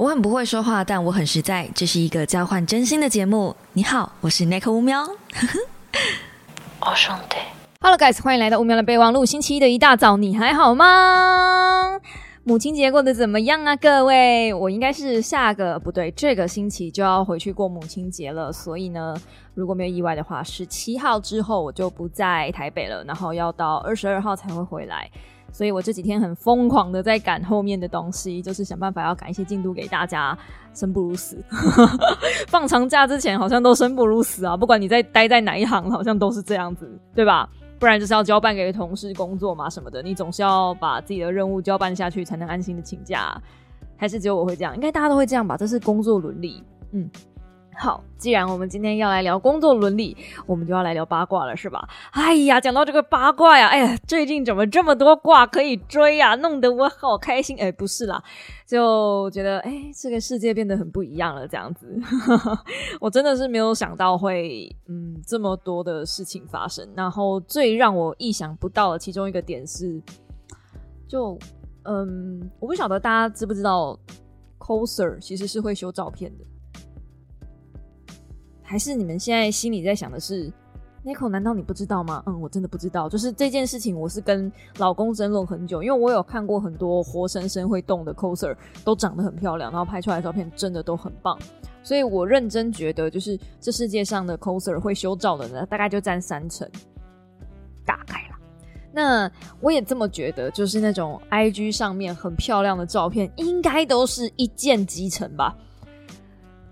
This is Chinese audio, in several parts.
我很不会说话，但我很实在。这是一个交换真心的节目。你好，我是 Nick 乌喵。哦，兄弟。Hello guys，欢迎来到乌喵的备忘录。星期一的一大早，你还好吗？母亲节过得怎么样啊，各位？我应该是下个不对，这个星期就要回去过母亲节了。所以呢，如果没有意外的话，十七号之后我就不在台北了，然后要到二十二号才会回来。所以我这几天很疯狂的在赶后面的东西，就是想办法要赶一些进度给大家。生不如死，放长假之前好像都生不如死啊！不管你在待在哪一行，好像都是这样子，对吧？不然就是要交办给同事工作嘛什么的，你总是要把自己的任务交办下去，才能安心的请假。还是只有我会这样？应该大家都会这样吧？这是工作伦理，嗯。好，既然我们今天要来聊工作伦理，我们就要来聊八卦了，是吧？哎呀，讲到这个八卦呀，哎呀，最近怎么这么多卦可以追呀？弄得我好开心。哎，不是啦，就觉得哎，这个世界变得很不一样了，这样子。我真的是没有想到会嗯这么多的事情发生。然后最让我意想不到的其中一个点是，就嗯，我不晓得大家知不知道，coser 其实是会修照片的。还是你们现在心里在想的是，Nico？难道你不知道吗？嗯，我真的不知道。就是这件事情，我是跟老公争论很久，因为我有看过很多活生生会动的 coser，都长得很漂亮，然后拍出来的照片真的都很棒。所以我认真觉得，就是这世界上的 coser 会修照的呢，大概就占三成，大概啦。那我也这么觉得，就是那种 IG 上面很漂亮的照片，应该都是一键集成吧。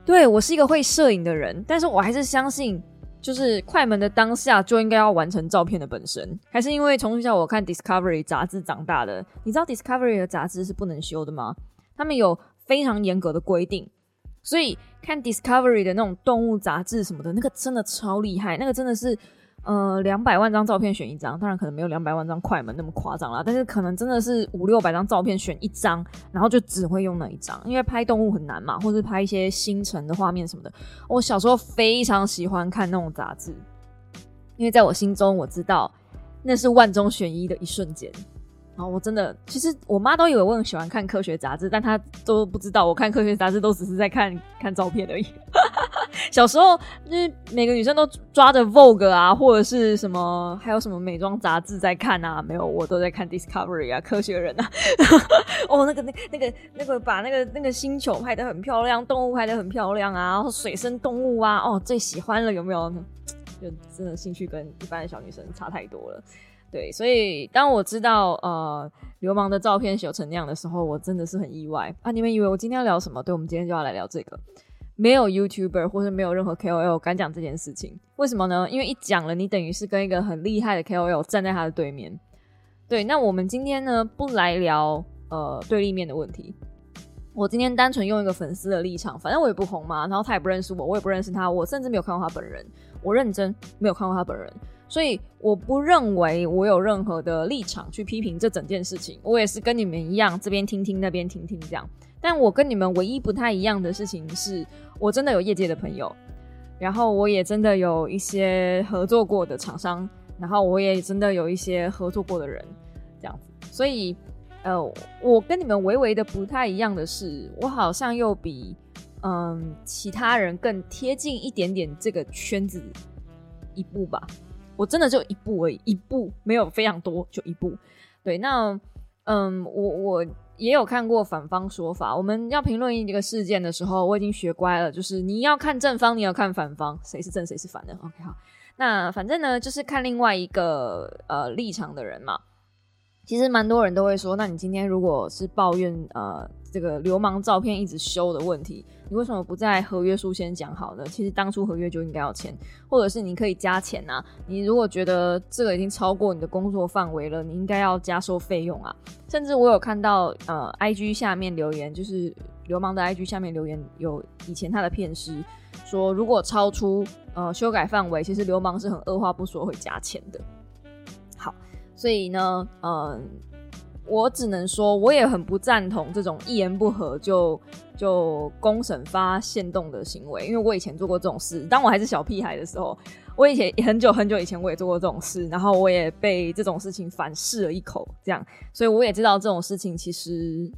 对我是一个会摄影的人，但是我还是相信，就是快门的当下就应该要完成照片的本身。还是因为从小我看 Discovery 杂志长大的，你知道 Discovery 的杂志是不能修的吗？他们有非常严格的规定，所以看 Discovery 的那种动物杂志什么的，那个真的超厉害，那个真的是。呃，两百万张照片选一张，当然可能没有两百万张快门那么夸张啦，但是可能真的是五六百张照片选一张，然后就只会用那一张，因为拍动物很难嘛，或是拍一些星辰的画面什么的。我小时候非常喜欢看那种杂志，因为在我心中我知道那是万中选一的一瞬间。然后我真的，其实我妈都以为我很喜欢看科学杂志，但她都不知道我看科学杂志都只是在看看照片而已。小时候就是每个女生都抓着 Vogue 啊，或者是什么，还有什么美妆杂志在看啊？没有，我都在看 Discovery 啊，科学人啊。哦，那个那那个那个把那个那个星球拍的很漂亮，动物拍的很漂亮啊，然后水生动物啊，哦，最喜欢了，有没有？就真的兴趣跟一般的小女生差太多了。对，所以当我知道呃流氓的照片修成那样的时候，我真的是很意外啊！你们以为我今天要聊什么？对，我们今天就要来聊这个。没有 YouTuber 或者没有任何 KOL 敢讲这件事情，为什么呢？因为一讲了，你等于是跟一个很厉害的 KOL 站在他的对面。对，那我们今天呢不来聊呃对立面的问题。我今天单纯用一个粉丝的立场，反正我也不红嘛，然后他也不认识我，我也不认识他，我甚至没有看过他本人，我认真没有看过他本人。所以我不认为我有任何的立场去批评这整件事情。我也是跟你们一样，这边听听，那边听听这样。但我跟你们唯一不太一样的事情是，我真的有业界的朋友，然后我也真的有一些合作过的厂商，然后我也真的有一些合作过的人，这样子。所以，呃，我跟你们微微的不太一样的是，我好像又比嗯其他人更贴近一点点这个圈子一步吧。我真的就一步而已，一步没有非常多，就一步。对，那嗯，我我也有看过反方说法。我们要评论一个事件的时候，我已经学乖了，就是你要看正方，你要看反方，谁是正谁是反的。OK，好，那反正呢，就是看另外一个呃立场的人嘛。其实蛮多人都会说，那你今天如果是抱怨呃这个流氓照片一直修的问题。你为什么不在合约书先讲好呢？其实当初合约就应该要签，或者是你可以加钱啊。你如果觉得这个已经超过你的工作范围了，你应该要加收费用啊。甚至我有看到呃，IG 下面留言，就是流氓的 IG 下面留言，有以前他的片师说，如果超出呃修改范围，其实流氓是很二话不说会加钱的。好，所以呢，嗯。我只能说，我也很不赞同这种一言不合就就公审发现动的行为，因为我以前做过这种事。当我还是小屁孩的时候，我以前很久很久以前我也做过这种事，然后我也被这种事情反噬了一口，这样，所以我也知道这种事情其实，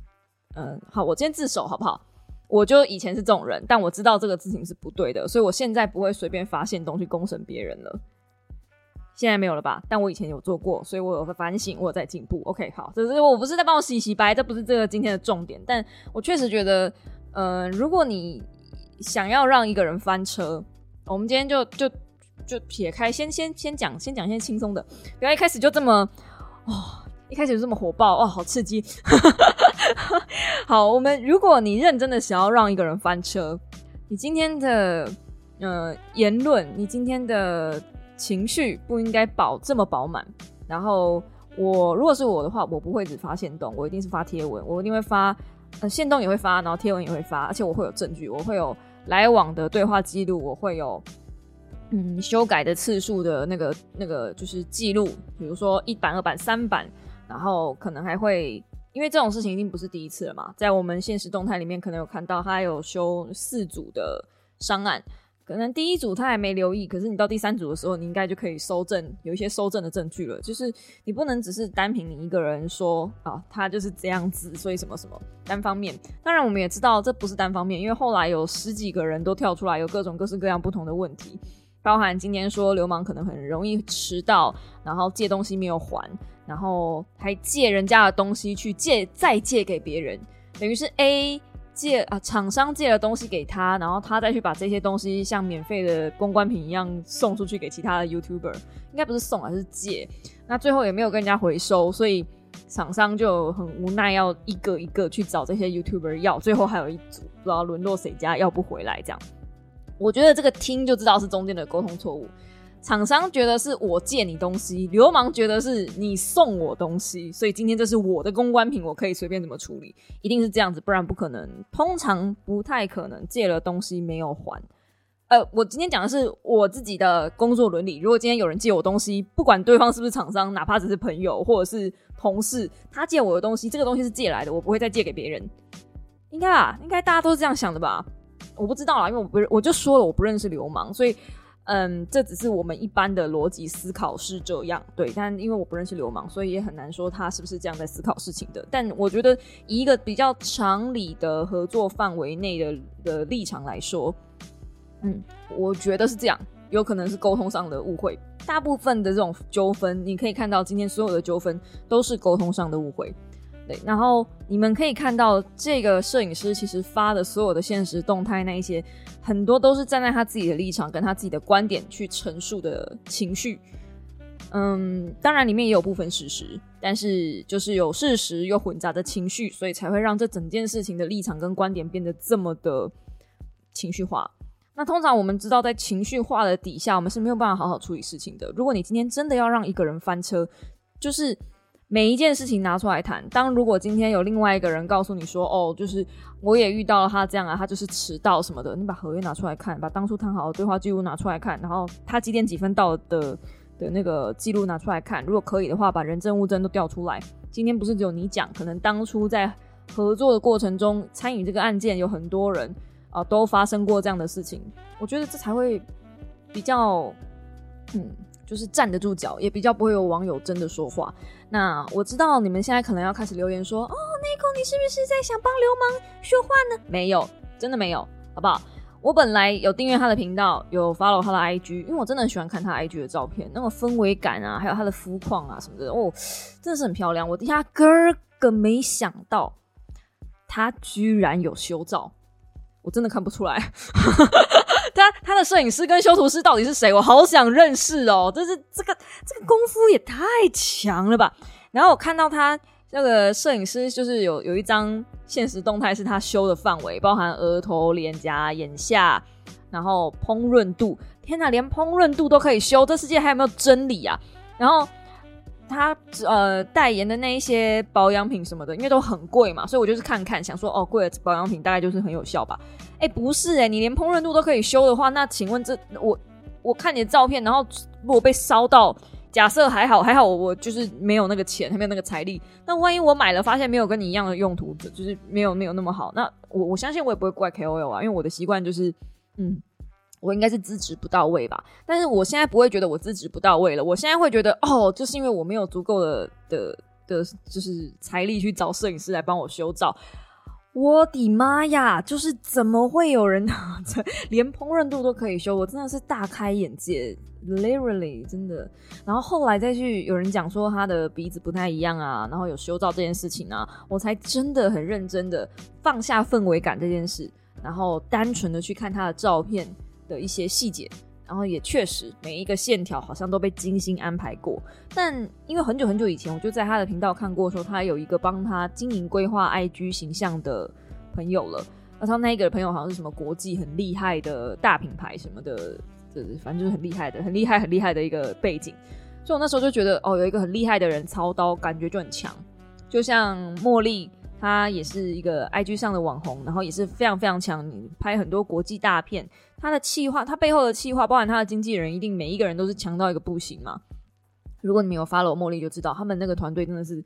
嗯，好，我今天自首好不好？我就以前是这种人，但我知道这个事情是不对的，所以我现在不会随便发现东西公审别人了。现在没有了吧？但我以前有做过，所以我有反省，我有在进步。OK，好，只是我不是在帮我洗洗白，这不是这个今天的重点。但我确实觉得，呃，如果你想要让一个人翻车，我们今天就就就撇开，先先先讲，先讲一些轻松的，不要一开始就这么哦，一开始就这么火爆哇，好刺激。好，我们如果你认真的想要让一个人翻车，你今天的呃言论，你今天的。情绪不应该饱这么饱满。然后我如果是我的话，我不会只发现动，我一定是发贴文，我一定会发，呃，线动也会发，然后贴文也会发，而且我会有证据，我会有来往的对话记录，我会有嗯修改的次数的那个那个就是记录，比如说一版、二版、三版，然后可能还会，因为这种事情已经不是第一次了嘛，在我们现实动态里面可能有看到他有修四组的商案。可能第一组他还没留意，可是你到第三组的时候，你应该就可以收证，有一些收证的证据了。就是你不能只是单凭你一个人说啊，他就是这样子，所以什么什么单方面。当然我们也知道这不是单方面，因为后来有十几个人都跳出来，有各种各式各样不同的问题，包含今天说流氓可能很容易迟到，然后借东西没有还，然后还借人家的东西去借再借给别人，等于是 A。借啊，厂商借了东西给他，然后他再去把这些东西像免费的公关品一样送出去给其他的 YouTuber，应该不是送，而是借。那最后也没有跟人家回收，所以厂商就很无奈，要一个一个去找这些 YouTuber 要。最后还有一组不知道沦落谁家要不回来，这样。我觉得这个听就知道是中间的沟通错误。厂商觉得是我借你东西，流氓觉得是你送我东西，所以今天这是我的公关品，我可以随便怎么处理，一定是这样子，不然不可能。通常不太可能借了东西没有还。呃，我今天讲的是我自己的工作伦理。如果今天有人借我东西，不管对方是不是厂商，哪怕只是朋友或者是同事，他借我的东西，这个东西是借来的，我不会再借给别人。应该啊，应该大家都是这样想的吧？我不知道啦，因为我不，我就说了我不认识流氓，所以。嗯，这只是我们一般的逻辑思考是这样，对。但因为我不认识流氓，所以也很难说他是不是这样在思考事情的。但我觉得以一个比较常理的合作范围内的的立场来说，嗯，我觉得是这样。有可能是沟通上的误会，大部分的这种纠纷，你可以看到今天所有的纠纷都是沟通上的误会。对然后你们可以看到，这个摄影师其实发的所有的现实动态，那一些很多都是站在他自己的立场，跟他自己的观点去陈述的情绪。嗯，当然里面也有部分事实，但是就是有事实又混杂着情绪，所以才会让这整件事情的立场跟观点变得这么的情绪化。那通常我们知道，在情绪化的底下，我们是没有办法好好处理事情的。如果你今天真的要让一个人翻车，就是。每一件事情拿出来谈。当如果今天有另外一个人告诉你说：“哦，就是我也遇到了他这样啊，他就是迟到什么的。”你把合约拿出来看，把当初谈好的对话记录拿出来看，然后他几点几分到的的那个记录拿出来看。如果可以的话，把人证物证都调出来。今天不是只有你讲，可能当初在合作的过程中参与这个案件有很多人啊，都发生过这样的事情。我觉得这才会比较嗯。就是站得住脚，也比较不会有网友真的说话。那我知道你们现在可能要开始留言说：“哦，Nico，你是不是在想帮流氓说话呢？”没有，真的没有，好不好？我本来有订阅他的频道，有 follow 他的 IG，因为我真的很喜欢看他 IG 的照片，那种氛围感啊，还有他的肤况啊什么的，哦，真的是很漂亮。我压根儿个没想到，他居然有修照，我真的看不出来。他他的摄影师跟修图师到底是谁？我好想认识哦！这是这个这个功夫也太强了吧！然后我看到他那个摄影师，就是有有一张现实动态是他修的范围，包含额头、脸颊、眼下，然后烹饪度。天哪，连烹饪度都可以修，这世界还有没有真理啊？然后。他呃代言的那一些保养品什么的，因为都很贵嘛，所以我就是看看，想说哦，贵的保养品大概就是很有效吧。哎，不是哎，你连烹饪度都可以修的话，那请问这我我看你的照片，然后如果被烧到，假设还好还好，我就是没有那个钱，还没有那个财力，那万一我买了发现没有跟你一样的用途，就是没有没有那么好，那我我相信我也不会怪 KOL 啊，因为我的习惯就是嗯。我应该是资质不到位吧，但是我现在不会觉得我资质不到位了。我现在会觉得，哦，就是因为我没有足够的的的，就是财力去找摄影师来帮我修照。我的妈呀！就是怎么会有人 连烹饪度都可以修？我真的是大开眼界，literally 真的。然后后来再去有人讲说他的鼻子不太一样啊，然后有修照这件事情啊，我才真的很认真的放下氛围感这件事，然后单纯的去看他的照片的一些细节。然后也确实每一个线条好像都被精心安排过，但因为很久很久以前我就在他的频道看过，说他有一个帮他经营规划 IG 形象的朋友了，而他那一个朋友好像是什么国际很厉害的大品牌什么的，这反正就是很厉害的、很厉害、很厉害的一个背景，所以我那时候就觉得哦，有一个很厉害的人操刀，感觉就很强，就像茉莉。他也是一个 IG 上的网红，然后也是非常非常强，拍很多国际大片。他的企划，他背后的企划，包含他的经纪人，一定每一个人都是强到一个不行嘛。如果你们有 follow 茉莉，就知道他们那个团队真的是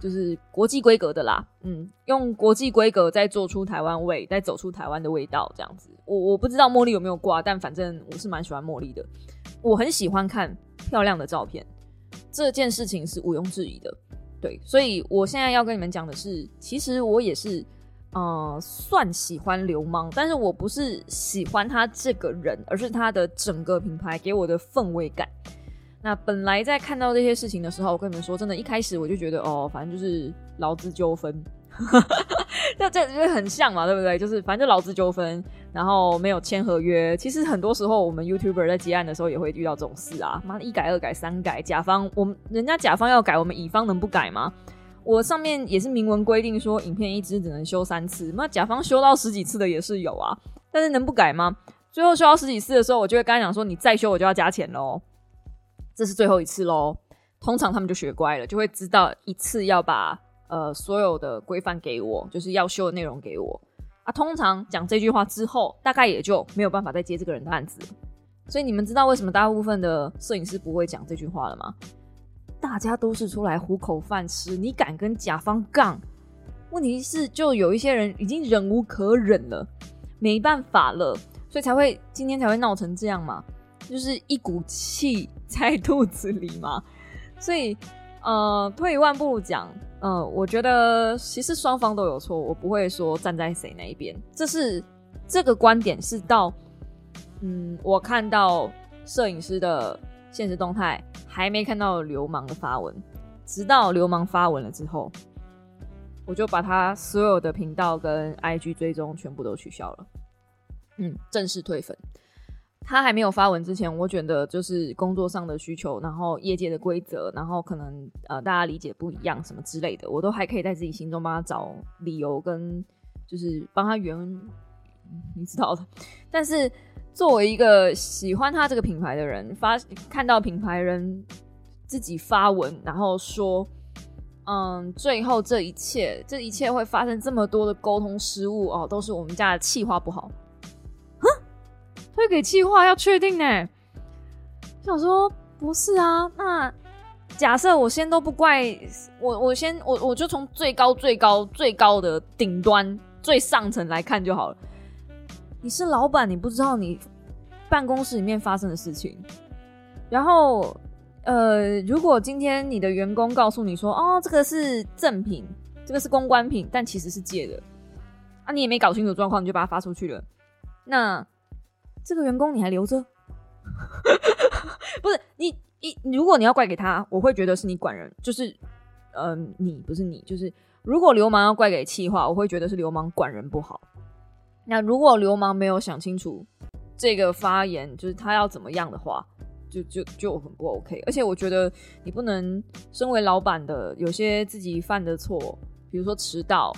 就是国际规格的啦。嗯，用国际规格再做出台湾味，再走出台湾的味道，这样子。我我不知道茉莉有没有挂，但反正我是蛮喜欢茉莉的。我很喜欢看漂亮的照片，这件事情是毋庸置疑的。对，所以我现在要跟你们讲的是，其实我也是，呃，算喜欢流氓，但是我不是喜欢他这个人，而是他的整个品牌给我的氛围感。那本来在看到这些事情的时候，我跟你们说，真的，一开始我就觉得，哦，反正就是劳资纠纷。那这就很像嘛，对不对？就是反正就劳资纠纷，然后没有签合约。其实很多时候，我们 YouTuber 在结案的时候也会遇到这种事啊。妈的，一改、二改、三改，甲方我们人家甲方要改，我们乙方能不改吗？我上面也是明文规定说，影片一支只能修三次。那甲方修到十几次的也是有啊，但是能不改吗？最后修到十几次的时候，我就会跟他讲说，你再修我就要加钱喽。这是最后一次喽。通常他们就学乖了，就会知道一次要把。呃，所有的规范给我，就是要修的内容给我啊。通常讲这句话之后，大概也就没有办法再接这个人的案子。所以你们知道为什么大部分的摄影师不会讲这句话了吗？大家都是出来糊口饭吃，你敢跟甲方杠？问题是，就有一些人已经忍无可忍了，没办法了，所以才会今天才会闹成这样嘛，就是一股气 在肚子里嘛。所以，呃，退一万步讲。嗯，我觉得其实双方都有错，我不会说站在谁那一边。这是这个观点是到，嗯，我看到摄影师的现实动态，还没看到流氓的发文，直到流氓发文了之后，我就把他所有的频道跟 IG 追踪全部都取消了，嗯，正式退粉。他还没有发文之前，我觉得就是工作上的需求，然后业界的规则，然后可能呃大家理解不一样什么之类的，我都还可以在自己心中帮他找理由跟就是帮他圆，你知道的。但是作为一个喜欢他这个品牌的人，发看到品牌人自己发文，然后说，嗯，最后这一切这一切会发生这么多的沟通失误哦，都是我们家的气话不好。推给计划要确定呢，想说不是啊，那假设我先都不怪我，我先我我就从最高最高最高的顶端最上层来看就好了。你是老板，你不知道你办公室里面发生的事情。然后，呃，如果今天你的员工告诉你说，哦，这个是正品，这个是公关品，但其实是借的，啊，你也没搞清楚状况，你就把它发出去了，那。这个员工你还留着？不是你，你如果你要怪给他，我会觉得是你管人，就是，嗯，你不是你，就是如果流氓要怪给气话，我会觉得是流氓管人不好。那如果流氓没有想清楚这个发言，就是他要怎么样的话，就就就很不 OK。而且我觉得你不能身为老板的，有些自己犯的错，比如说迟到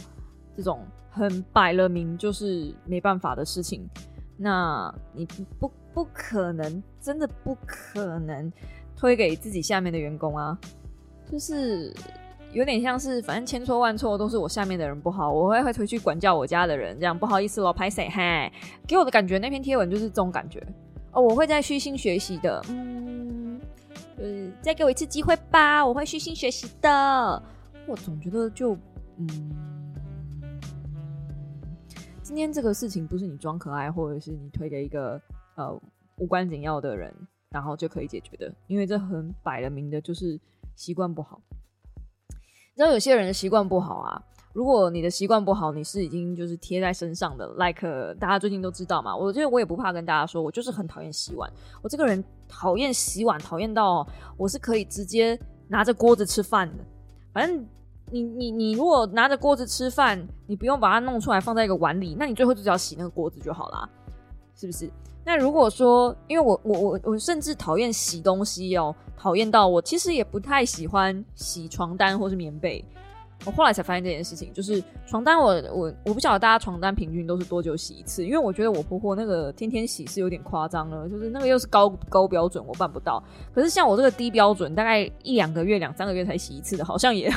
这种，很摆了明就是没办法的事情。那你不不不可能，真的不可能推给自己下面的员工啊！就是有点像是，反正千错万错都是我下面的人不好，我会会回去管教我家的人，这样不好意思咯，拍谁？嗨，给我的感觉那篇贴文就是这种感觉哦。我会再虚心学习的，嗯，就是，再给我一次机会吧，我会虚心学习的。我总觉得就，嗯。今天这个事情不是你装可爱，或者是你推给一个呃无关紧要的人，然后就可以解决的，因为这很摆了明的就是习惯不好。你知道有些人的习惯不好啊，如果你的习惯不好，你是已经就是贴在身上的，like 大家最近都知道嘛。我觉得我也不怕跟大家说，我就是很讨厌洗碗。我这个人讨厌洗碗，讨厌到我是可以直接拿着锅子吃饭的。反正你你你如果拿着锅子吃饭，你不用把它弄出来放在一个碗里，那你最后就只要洗那个锅子就好啦，是不是？那如果说，因为我我我我甚至讨厌洗东西哦，讨厌到我其实也不太喜欢洗床单或是棉被。我后来才发现这件事情，就是床单，我我我不晓得大家床单平均都是多久洗一次，因为我觉得我婆婆那个天天洗是有点夸张了，就是那个又是高高标准，我办不到。可是像我这个低标准，大概一两个月、两三个月才洗一次的，好像也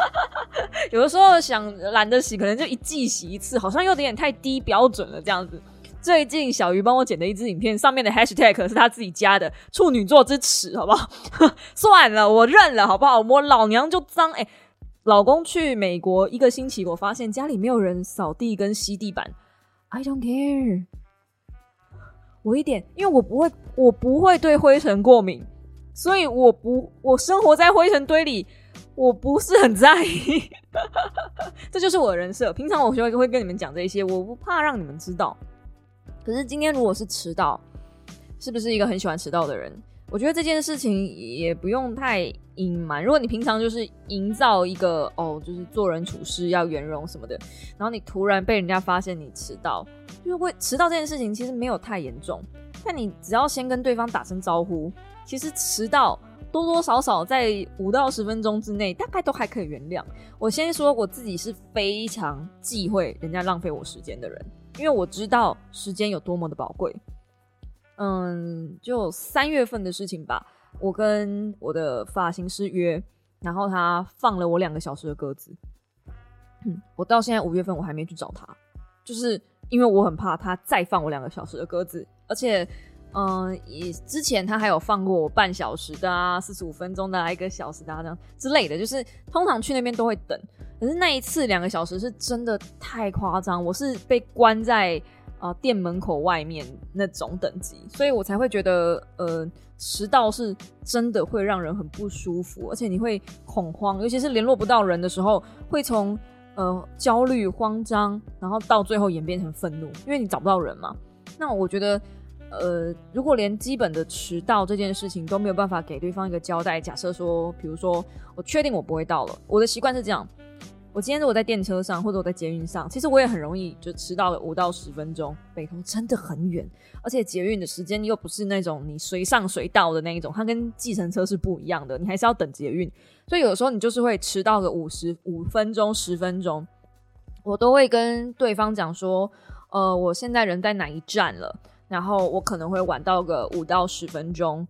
有的时候想懒得洗，可能就一季洗一次，好像有点太低标准了这样子。最近小鱼帮我剪的一支影片，上面的 hashtag 是他自己加的“处女座之耻”，好不好？算了，我认了，好不好？我老娘就脏。哎，老公去美国一个星期，我发现家里没有人扫地跟吸地板。I don't care。我一点，因为我不会，我不会对灰尘过敏，所以我不，我生活在灰尘堆里，我不是很在意。这就是我的人设。平常我就会会跟你们讲这些，我不怕让你们知道。可是今天如果是迟到，是不是一个很喜欢迟到的人？我觉得这件事情也不用太隐瞒。如果你平常就是营造一个哦，就是做人处事要圆融什么的，然后你突然被人家发现你迟到，就会迟到这件事情其实没有太严重，但你只要先跟对方打声招呼，其实迟到多多少少在五到十分钟之内，大概都还可以原谅。我先说我自己是非常忌讳人家浪费我时间的人。因为我知道时间有多么的宝贵，嗯，就三月份的事情吧。我跟我的发型师约，然后他放了我两个小时的鸽子。嗯，我到现在五月份我还没去找他，就是因为我很怕他再放我两个小时的鸽子，而且。嗯，也之前他还有放过我半小时的啊，四十五分钟的啊，一个小时的啊，这样之类的，就是通常去那边都会等。可是那一次两个小时是真的太夸张，我是被关在啊店门口外面那种等级，所以我才会觉得呃迟到是真的会让人很不舒服，而且你会恐慌，尤其是联络不到人的时候，会从呃焦虑、慌张，然后到最后演变成愤怒，因为你找不到人嘛。那我觉得。呃，如果连基本的迟到这件事情都没有办法给对方一个交代，假设说，比如说，我确定我不会到了，我的习惯是这样：我今天如果在电车上或者我在捷运上，其实我也很容易就迟到了五到十分钟。北投真的很远，而且捷运的时间又不是那种你随上随到的那一种，它跟计程车是不一样的，你还是要等捷运，所以有的时候你就是会迟到个五十五分钟、十分钟，我都会跟对方讲说，呃，我现在人在哪一站了。然后我可能会晚到个五到十分钟，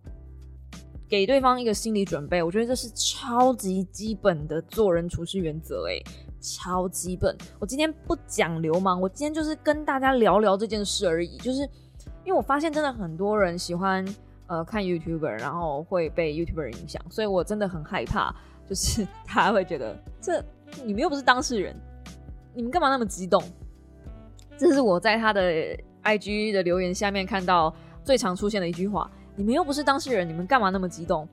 给对方一个心理准备。我觉得这是超级基本的做人处事原则，诶，超基本。我今天不讲流氓，我今天就是跟大家聊聊这件事而已。就是因为我发现真的很多人喜欢呃看 YouTuber，然后会被 YouTuber 影响，所以我真的很害怕，就是他会觉得这你们又不是当事人，你们干嘛那么激动？这是我在他的。I G 的留言下面看到最常出现的一句话：“你们又不是当事人，你们干嘛那么激动？”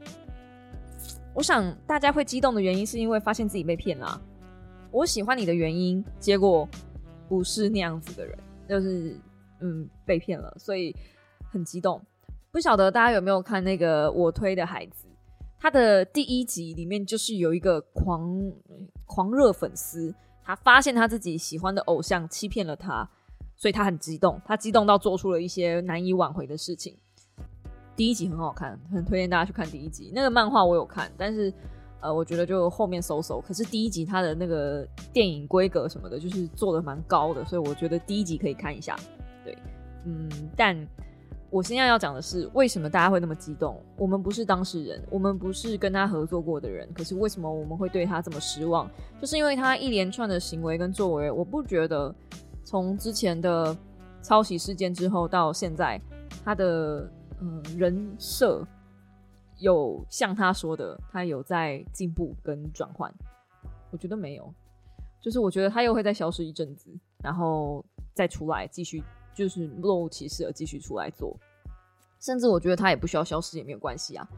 我想大家会激动的原因是因为发现自己被骗了。我喜欢你的原因，结果不是那样子的人，就是嗯被骗了，所以很激动。不晓得大家有没有看那个我推的孩子？他的第一集里面就是有一个狂狂热粉丝，他发现他自己喜欢的偶像欺骗了他。所以他很激动，他激动到做出了一些难以挽回的事情。第一集很好看，很推荐大家去看第一集。那个漫画我有看，但是呃，我觉得就后面搜搜。可是第一集它的那个电影规格什么的，就是做的蛮高的，所以我觉得第一集可以看一下。对，嗯，但我现在要讲的是，为什么大家会那么激动？我们不是当事人，我们不是跟他合作过的人，可是为什么我们会对他这么失望？就是因为他一连串的行为跟作为，我不觉得。从之前的抄袭事件之后到现在，他的嗯人设有像他说的，他有在进步跟转换。我觉得没有，就是我觉得他又会再消失一阵子，然后再出来继续，就是若无其事的继续出来做。甚至我觉得他也不需要消失也没有关系啊，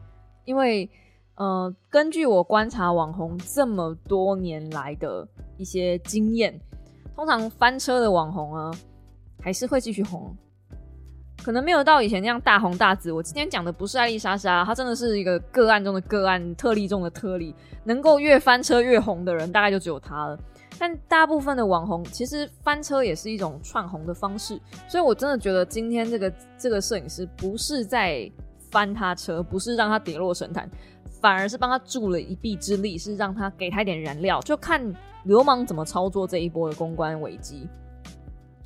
因为呃，根据我观察网红这么多年来的一些经验，通常翻车的网红啊，还是会继续红，可能没有到以前那样大红大紫。我今天讲的不是艾丽莎莎，她真的是一个个案中的个案，特例中的特例，能够越翻车越红的人，大概就只有她了。但大部分的网红其实翻车也是一种串红的方式，所以我真的觉得今天这个这个摄影师不是在翻他车，不是让他跌落神坛。反而是帮他助了一臂之力，是让他给他一点燃料，就看流氓怎么操作这一波的公关危机。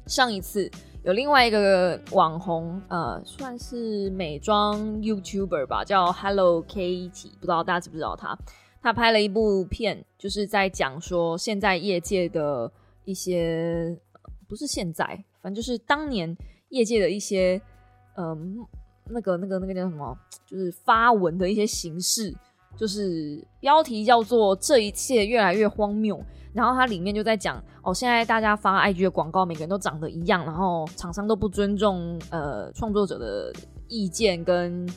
上一次有另外一个网红，呃，算是美妆 YouTuber 吧，叫 Hello Kitty，不知道大家知不知道他？他拍了一部片，就是在讲说现在业界的一些，不是现在，反正就是当年业界的一些，嗯。那个、那个、那个叫什么？就是发文的一些形式，就是标题叫做“这一切越来越荒谬”。然后它里面就在讲哦，现在大家发 IG 的广告，每个人都长得一样，然后厂商都不尊重呃创作者的意见跟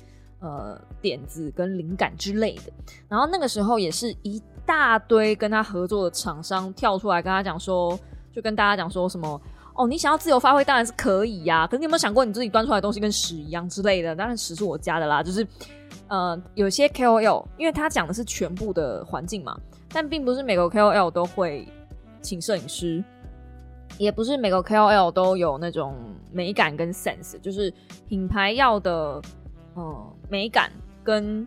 呃点子跟灵感之类的。然后那个时候也是一大堆跟他合作的厂商跳出来跟他讲说，就跟大家讲说什么。哦，你想要自由发挥当然是可以呀，可是你有没有想过你自己端出来的东西跟屎一样之类的？当然屎是我家的啦，就是呃，有些 KOL，因为他讲的是全部的环境嘛，但并不是每个 KOL 都会请摄影师，也不是每个 KOL 都有那种美感跟 sense，就是品牌要的嗯美感跟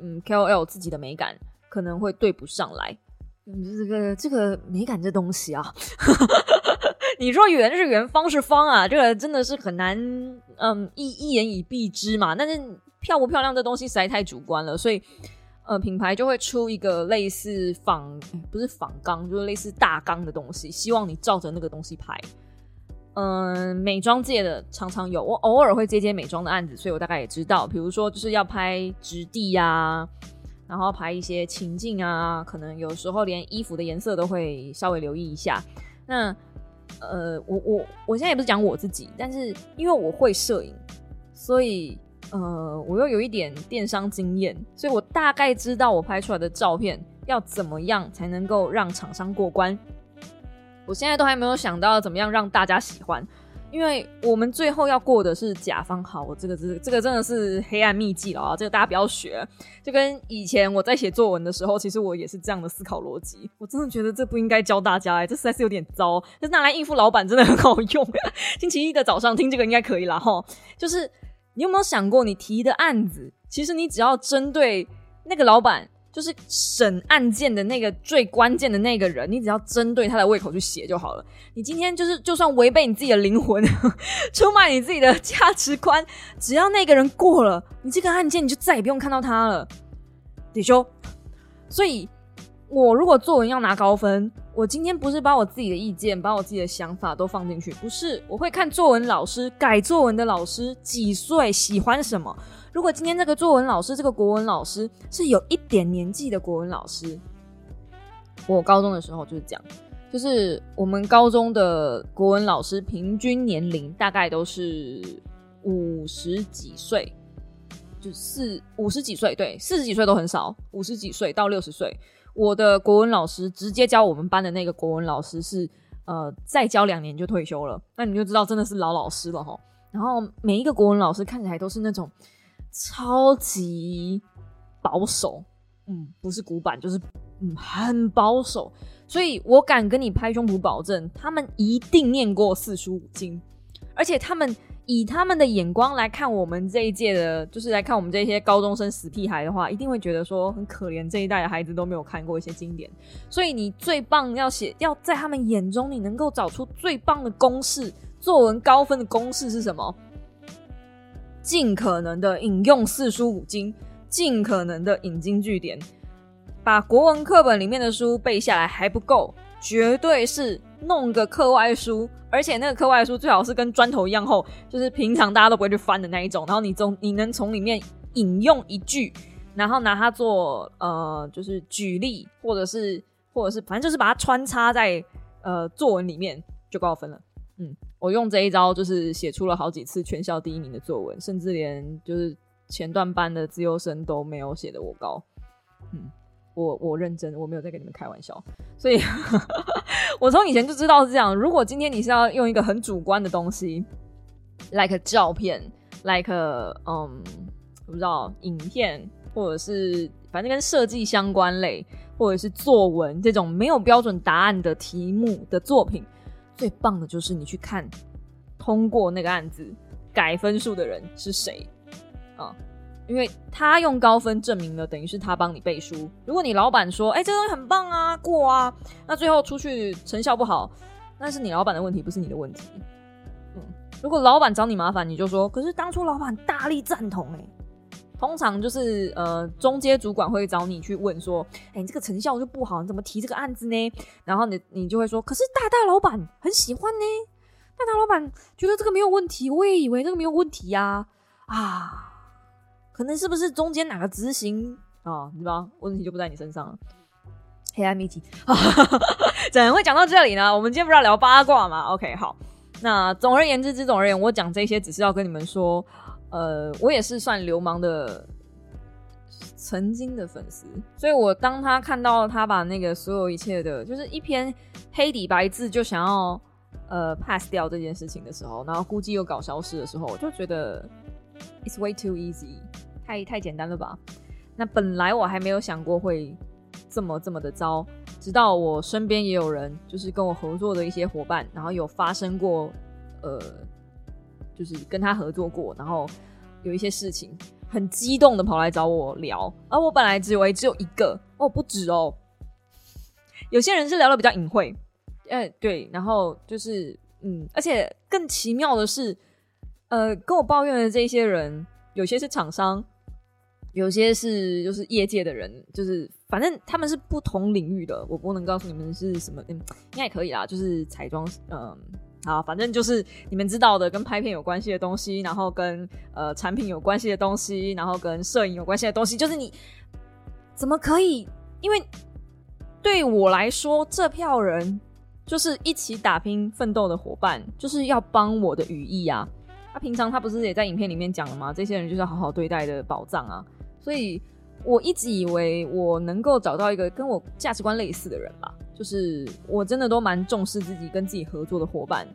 嗯 KOL 自己的美感可能会对不上来。嗯，这个这个美感这东西啊。你说圆是圆，方是方啊，这个真的是很难，嗯，一一言以蔽之嘛。但是漂不漂亮这东西实在太主观了，所以呃，品牌就会出一个类似仿，不是仿钢，就是类似大纲的东西，希望你照着那个东西拍。嗯，美妆界的常常有，我偶尔会接接美妆的案子，所以我大概也知道，比如说就是要拍质地呀，然后拍一些情境啊，可能有时候连衣服的颜色都会稍微留意一下。那呃，我我我现在也不是讲我自己，但是因为我会摄影，所以呃，我又有一点电商经验，所以我大概知道我拍出来的照片要怎么样才能够让厂商过关。我现在都还没有想到怎么样让大家喜欢。因为我们最后要过的是甲方好，我这个是这个真的是黑暗秘籍了啊！这个大家不要学，就跟以前我在写作文的时候，其实我也是这样的思考逻辑。我真的觉得这不应该教大家，哎，这实在是有点糟。是拿来应付老板真的很好用。星期一的早上听这个应该可以了哈。就是你有没有想过，你提的案子，其实你只要针对那个老板。就是审案件的那个最关键的那个人，你只要针对他的胃口去写就好了。你今天就是就算违背你自己的灵魂，出卖你自己的价值观，只要那个人过了，你这个案件你就再也不用看到他了。得修。所以，我如果作文要拿高分，我今天不是把我自己的意见、把我自己的想法都放进去，不是，我会看作文老师改作文的老师几岁，喜欢什么。如果今天这个作文老师，这个国文老师是有一点年纪的国文老师，我高中的时候就是这样，就是我们高中的国文老师平均年龄大概都是五十几岁，就四五十几岁，对，四十几岁都很少，五十几岁到六十岁。我的国文老师直接教我们班的那个国文老师是，呃，再教两年就退休了，那你就知道真的是老老师了哈。然后每一个国文老师看起来都是那种。超级保守，嗯，不是古板，就是嗯，很保守。所以我敢跟你拍胸脯保证，他们一定念过四书五经，而且他们以他们的眼光来看我们这一届的，就是来看我们这些高中生死屁孩的话，一定会觉得说很可怜，这一代的孩子都没有看过一些经典。所以你最棒要写，要在他们眼中，你能够找出最棒的公式，作文高分的公式是什么？尽可能的引用四书五经，尽可能的引经据典，把国文课本里面的书背下来还不够，绝对是弄个课外书，而且那个课外书最好是跟砖头一样厚，就是平常大家都不会去翻的那一种。然后你从你能从里面引用一句，然后拿它做呃，就是举例，或者是或者是反正就是把它穿插在呃作文里面，就高分了。嗯。我用这一招，就是写出了好几次全校第一名的作文，甚至连就是前段班的自优生都没有写的我高。嗯，我我认真，我没有在跟你们开玩笑。所以，我从以前就知道是这样。如果今天你是要用一个很主观的东西，like 照片，like 嗯，我不知道影片，或者是反正跟设计相关类，或者是作文这种没有标准答案的题目的作品，最棒的就是你去看通过那个案子改分数的人是谁啊？因为他用高分证明了，等于是他帮你背书。如果你老板说：“哎，这东西很棒啊，过啊”，那最后出去成效不好，那是你老板的问题，不是你的问题。嗯，如果老板找你麻烦，你就说：“可是当初老板大力赞同。”哎，通常就是呃，中阶主管会找你去问说：“哎，你这个成效就不好，你怎么提这个案子呢？”然后你你就会说：“可是大大老板很喜欢呢，大大老板觉得这个没有问题，我也以为这个没有问题呀，啊。”可能是不是中间哪个执行啊？你知道问题就不在你身上了。黑暗谜题，怎么会讲到这里呢？我们今天不是要聊八卦吗？OK，好。那总而言之，之总而言，我讲这些只是要跟你们说，呃，我也是算流氓的曾经的粉丝，所以我当他看到他把那个所有一切的，就是一篇黑底白字就想要呃 pass 掉这件事情的时候，然后估计又搞消失的时候，我就觉得。It's way too easy，太太简单了吧？那本来我还没有想过会这么这么的糟，直到我身边也有人，就是跟我合作的一些伙伴，然后有发生过，呃，就是跟他合作过，然后有一些事情很激动的跑来找我聊，而我本来只以为只有一个哦，不止哦，有些人是聊的比较隐晦，哎，对，然后就是嗯，而且更奇妙的是。呃，跟我抱怨的这些人，有些是厂商，有些是就是业界的人，就是反正他们是不同领域的，我不能告诉你们是什么，嗯，应该也可以啦，就是彩妆，嗯，好，反正就是你们知道的，跟拍片有关系的东西，然后跟呃产品有关系的东西，然后跟摄影有关系的东西，就是你怎么可以？因为对我来说，这票人就是一起打拼奋斗的伙伴，就是要帮我的羽翼啊。他平常他不是也在影片里面讲了吗？这些人就是要好好对待的宝藏啊！所以我一直以为我能够找到一个跟我价值观类似的人吧，就是我真的都蛮重视自己跟自己合作的伙伴。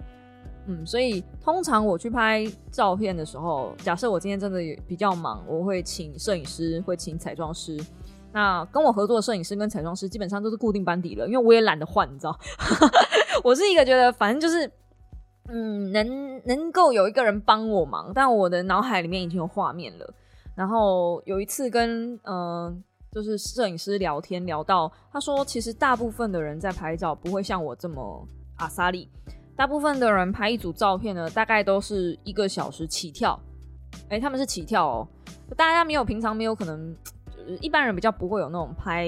嗯，所以通常我去拍照片的时候，假设我今天真的比较忙，我会请摄影师，会请彩妆师。那跟我合作的摄影师跟彩妆师基本上都是固定班底了，因为我也懒得换，你知道，我是一个觉得反正就是。嗯，能能够有一个人帮我忙，但我的脑海里面已经有画面了。然后有一次跟嗯，就是摄影师聊天，聊到他说，其实大部分的人在拍照不会像我这么阿萨利，大部分的人拍一组照片呢，大概都是一个小时起跳。哎，他们是起跳哦，大家没有平常没有可能，就是一般人比较不会有那种拍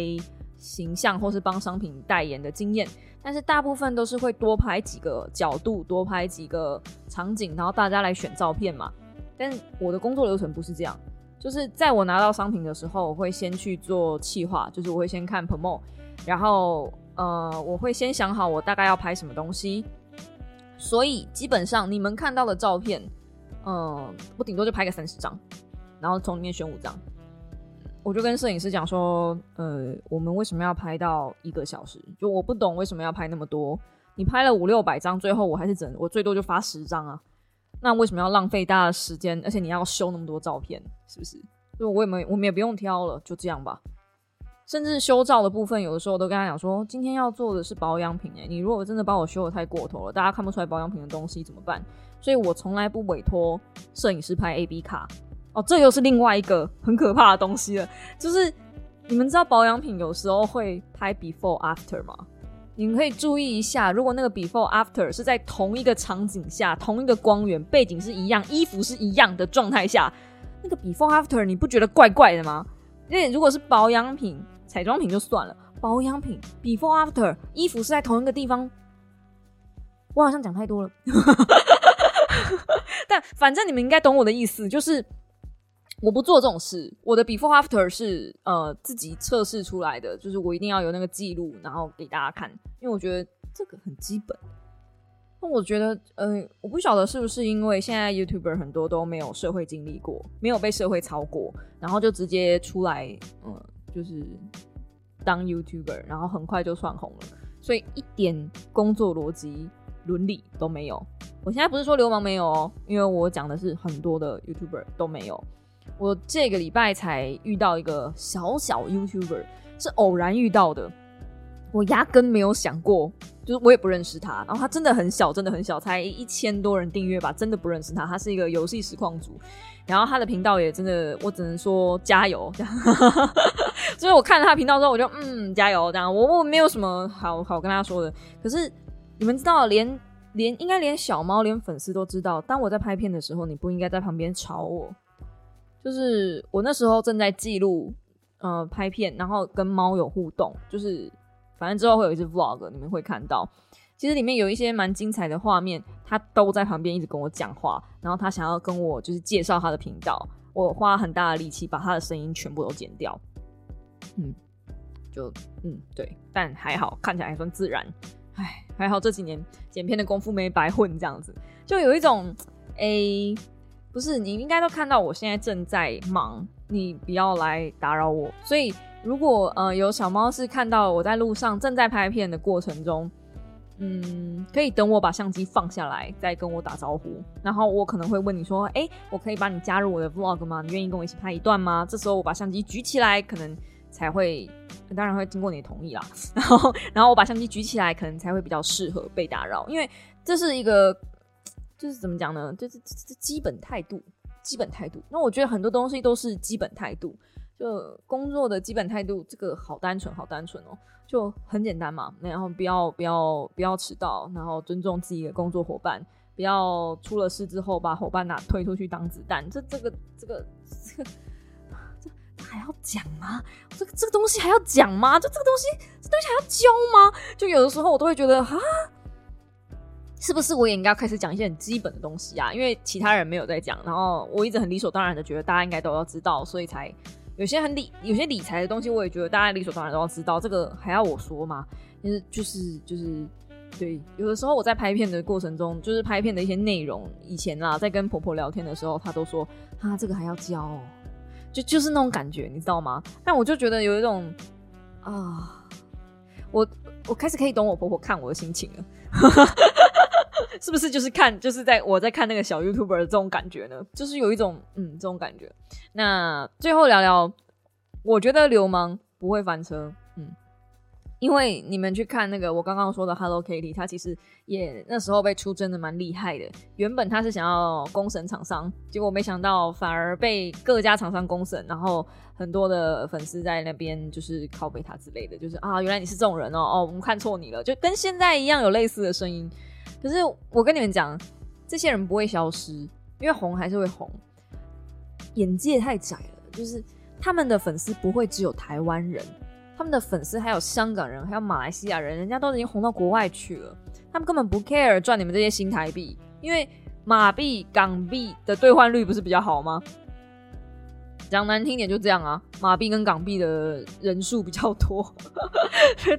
形象或是帮商品代言的经验。但是大部分都是会多拍几个角度，多拍几个场景，然后大家来选照片嘛。但我的工作流程不是这样，就是在我拿到商品的时候，我会先去做企划，就是我会先看 promo，然后呃，我会先想好我大概要拍什么东西。所以基本上你们看到的照片，嗯，我顶多就拍个三十张，然后从里面选五张。我就跟摄影师讲说，呃，我们为什么要拍到一个小时？就我不懂为什么要拍那么多。你拍了五六百张，最后我还是整，我最多就发十张啊。那为什么要浪费大家的时间？而且你要修那么多照片，是不是？就我也没，我们也不用挑了，就这样吧。甚至修照的部分，有的时候都跟他讲说，今天要做的是保养品，诶，你如果真的把我修的太过头了，大家看不出来保养品的东西怎么办？所以我从来不委托摄影师拍 A B 卡。哦，这又是另外一个很可怕的东西了。就是你们知道保养品有时候会拍 before after 吗？你们可以注意一下，如果那个 before after 是在同一个场景下、同一个光源、背景是一样、衣服是一样的状态下，那个 before after 你不觉得怪怪的吗？因为如果是保养品、彩妆品就算了，保养品 before after 衣服是在同一个地方，我好像讲太多了。但反正你们应该懂我的意思，就是。我不做这种事，我的 before after 是呃自己测试出来的，就是我一定要有那个记录，然后给大家看，因为我觉得这个很基本。那我觉得，呃，我不晓得是不是因为现在 YouTuber 很多都没有社会经历过，没有被社会操过，然后就直接出来，嗯，就是当 YouTuber，然后很快就窜红了，所以一点工作逻辑、伦理都没有。我现在不是说流氓没有哦，因为我讲的是很多的 YouTuber 都没有。我这个礼拜才遇到一个小小 YouTuber，是偶然遇到的，我压根没有想过，就是我也不认识他。然后他真的很小，真的很小，才一千多人订阅吧，真的不认识他。他是一个游戏实况组，然后他的频道也真的，我只能说加油这样。所以我看了他频道之后，我就嗯加油这样。我我没有什么好好跟他说的。可是你们知道，连连应该连小猫连粉丝都知道，当我在拍片的时候，你不应该在旁边吵我。就是我那时候正在记录，呃，拍片，然后跟猫有互动，就是反正之后会有一支 vlog，你们会看到，其实里面有一些蛮精彩的画面，他都在旁边一直跟我讲话，然后他想要跟我就是介绍他的频道，我花很大的力气把他的声音全部都剪掉，嗯，就嗯对，但还好看起来还算自然，唉，还好这几年剪片的功夫没白混，这样子。就有一种诶。不是，你应该都看到我现在正在忙，你不要来打扰我。所以，如果呃有小猫是看到我在路上正在拍片的过程中，嗯，可以等我把相机放下来再跟我打招呼。然后我可能会问你说：“哎，我可以把你加入我的 vlog 吗？你愿意跟我一起拍一段吗？”这时候我把相机举起来，可能才会，当然会经过你的同意啦。然后，然后我把相机举起来，可能才会比较适合被打扰，因为这是一个。就是怎么讲呢？就是这这基本态度，基本态度。那我觉得很多东西都是基本态度，就工作的基本态度，这个好单纯，好单纯哦，就很简单嘛。然后不要不要不要迟到，然后尊重自己的工作伙伴，不要出了事之后把伙伴拿推出去当子弹。这这个这个这个这还要讲吗？这个这个东西还要讲吗？就这个东西这东西还要教吗？就有的时候我都会觉得啊。是不是我也应该开始讲一些很基本的东西啊？因为其他人没有在讲，然后我一直很理所当然的觉得大家应该都要知道，所以才有些很理有些理财的东西，我也觉得大家理所当然都要知道。这个还要我说吗？就是就是就是对，有的时候我在拍片的过程中，就是拍片的一些内容，以前啦，在跟婆婆聊天的时候，她都说啊，这个还要教，就就是那种感觉，你知道吗？但我就觉得有一种啊，我我开始可以懂我婆婆看我的心情了。是不是就是看，就是在我在看那个小 YouTuber 的这种感觉呢？就是有一种嗯这种感觉。那最后聊聊，我觉得流氓不会翻车，嗯，因为你们去看那个我刚刚说的 Hello Kitty，他其实也那时候被出征的蛮厉害的。原本他是想要公审厂商，结果没想到反而被各家厂商公审，然后很多的粉丝在那边就是拷贝他之类的，就是啊，原来你是这种人哦，哦，我们看错你了，就跟现在一样有类似的声音。可是我跟你们讲，这些人不会消失，因为红还是会红。眼界太窄了，就是他们的粉丝不会只有台湾人，他们的粉丝还有香港人，还有马来西亚人，人家都已经红到国外去了，他们根本不 care 赚你们这些新台币，因为马币、港币的兑换率不是比较好吗？讲难听点就这样啊，马币跟港币的人数比较多，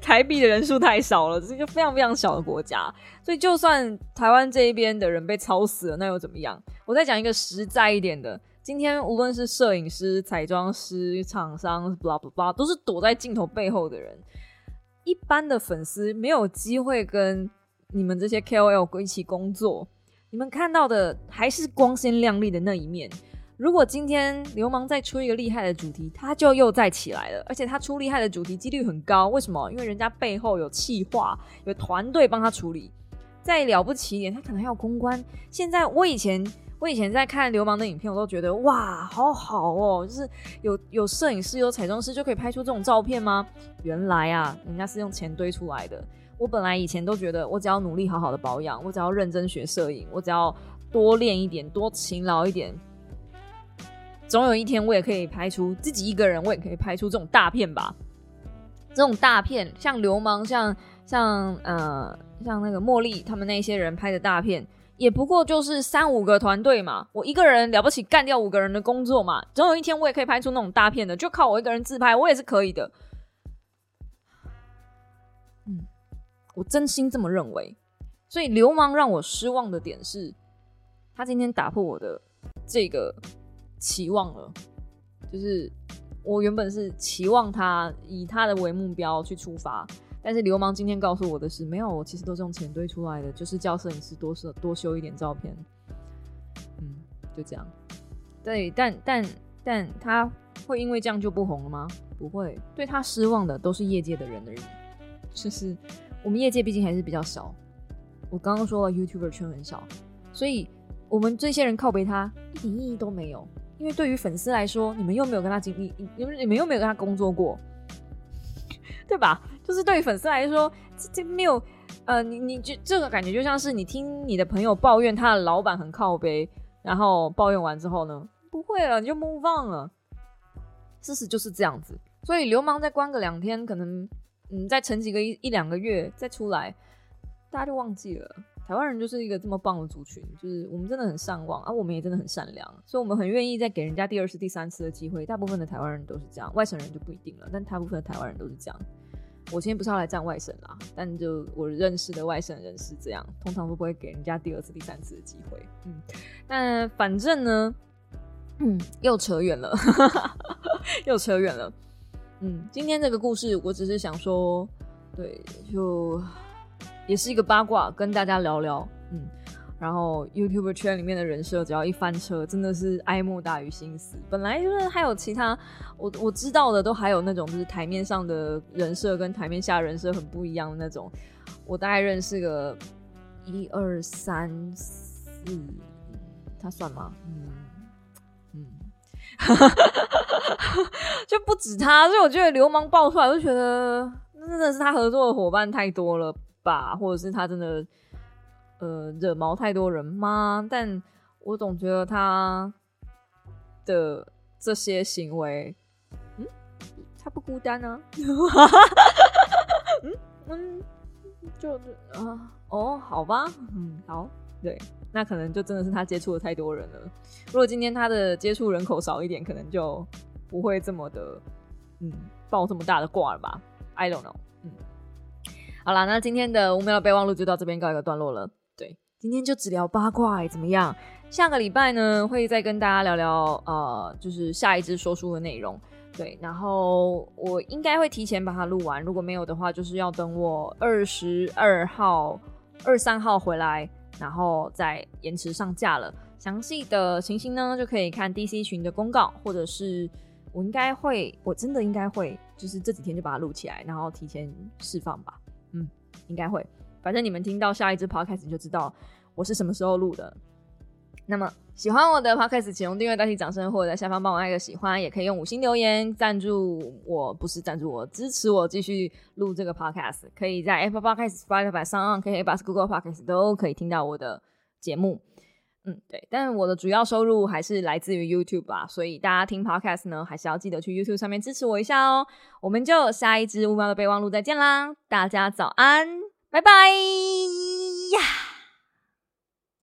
台币的人数太少了，这个非常非常小的国家，所以就算台湾这一边的人被操死了，那又怎么样？我再讲一个实在一点的，今天无论是摄影师、彩妆师、厂商，blah blah blah，都是躲在镜头背后的人，一般的粉丝没有机会跟你们这些 KOL 一起工作，你们看到的还是光鲜亮丽的那一面。如果今天流氓再出一个厉害的主题，他就又再起来了，而且他出厉害的主题几率很高。为什么？因为人家背后有企划，有团队帮他处理。再了不起一点，他可能还有公关。现在我以前我以前在看流氓的影片，我都觉得哇，好好哦，就是有有摄影师、有彩妆师就可以拍出这种照片吗？原来啊，人家是用钱堆出来的。我本来以前都觉得，我只要努力好好的保养，我只要认真学摄影，我只要多练一点，多勤劳一点。总有一天，我也可以拍出自己一个人，我也可以拍出这种大片吧。这种大片，像流氓，像像呃，像那个茉莉他们那些人拍的大片，也不过就是三五个团队嘛。我一个人了不起，干掉五个人的工作嘛。总有一天，我也可以拍出那种大片的，就靠我一个人自拍，我也是可以的。嗯，我真心这么认为。所以，流氓让我失望的点是，他今天打破我的这个。期望了，就是我原本是期望他以他的为目标去出发，但是流氓今天告诉我的是，没有，我其实都是用钱堆出来的，就是叫摄影师多摄多修一点照片。嗯，就这样。对，但但但他会因为这样就不红了吗？不会，对他失望的都是业界的人而已。就是我们业界毕竟还是比较小，我刚刚说了 YouTuber 圈很小，所以我们这些人靠背他一点意义都没有。因为对于粉丝来说，你们又没有跟他经历，你们你们又没有跟他工作过，对吧？就是对于粉丝来说，这这没有，呃，你你就这个感觉就像是你听你的朋友抱怨他的老板很靠背，然后抱怨完之后呢，不会了，你就 move on 了。事实就是这样子，所以流氓再关个两天，可能嗯再沉几个一一两个月再出来，大家就忘记了。台湾人就是一个这么棒的族群，就是我们真的很善忘啊，我们也真的很善良，所以我们很愿意再给人家第二次、第三次的机会。大部分的台湾人都是这样，外省人就不一定了，但大部分的台湾人都是这样。我今天不是要来站外省啦，但就我认识的外省人是这样，通常都不会给人家第二次、第三次的机会。嗯，但反正呢，嗯，又扯远了，又扯远了。嗯，今天这个故事，我只是想说，对，就。也是一个八卦，跟大家聊聊。嗯，然后 YouTube 圈里面的人设，只要一翻车，真的是哀莫大于心死。本来就是还有其他，我我知道的都还有那种，就是台面上的人设跟台面下人设很不一样的那种。我大概认识个一二三四，他算吗？嗯嗯，就不止他，所以我觉得流氓爆出来，我就觉得真的是他合作的伙伴太多了。吧，或者是他真的，呃，惹毛太多人吗？但我总觉得他的这些行为，嗯，他不孤单啊，嗯嗯，就啊，哦，好吧，嗯，好，对，那可能就真的是他接触的太多人了。如果今天他的接触人口少一点，可能就不会这么的，嗯，爆这么大的挂了吧？I don't know，嗯。好啦，那今天的五秒的备忘录就到这边告一个段落了。对，今天就只聊八卦，怎么样？下个礼拜呢，会再跟大家聊聊呃，就是下一支说书的内容。对，然后我应该会提前把它录完，如果没有的话，就是要等我二十二号、二三号回来，然后再延迟上架了。详细的情形呢，就可以看 DC 群的公告，或者是我应该会，我真的应该会，就是这几天就把它录起来，然后提前释放吧。应该会。反正你们听到下一支 podcast 就知道我是什么时候录的。那么喜欢我的 podcast，请用订阅代替掌声，或者在下方帮我按个喜欢，也可以用五星留言赞助我，不是赞助我，支持我继续录这个 podcast。可以在 Apple Podcast、Spotify 上、可以把 Google Podcast 都可以听到我的节目。嗯，对，但我的主要收入还是来自于 YouTube 吧，所以大家听 Podcast 呢，还是要记得去 YouTube 上面支持我一下哦。我们就下一支五秒的备忘录再见啦，大家早安，拜拜呀。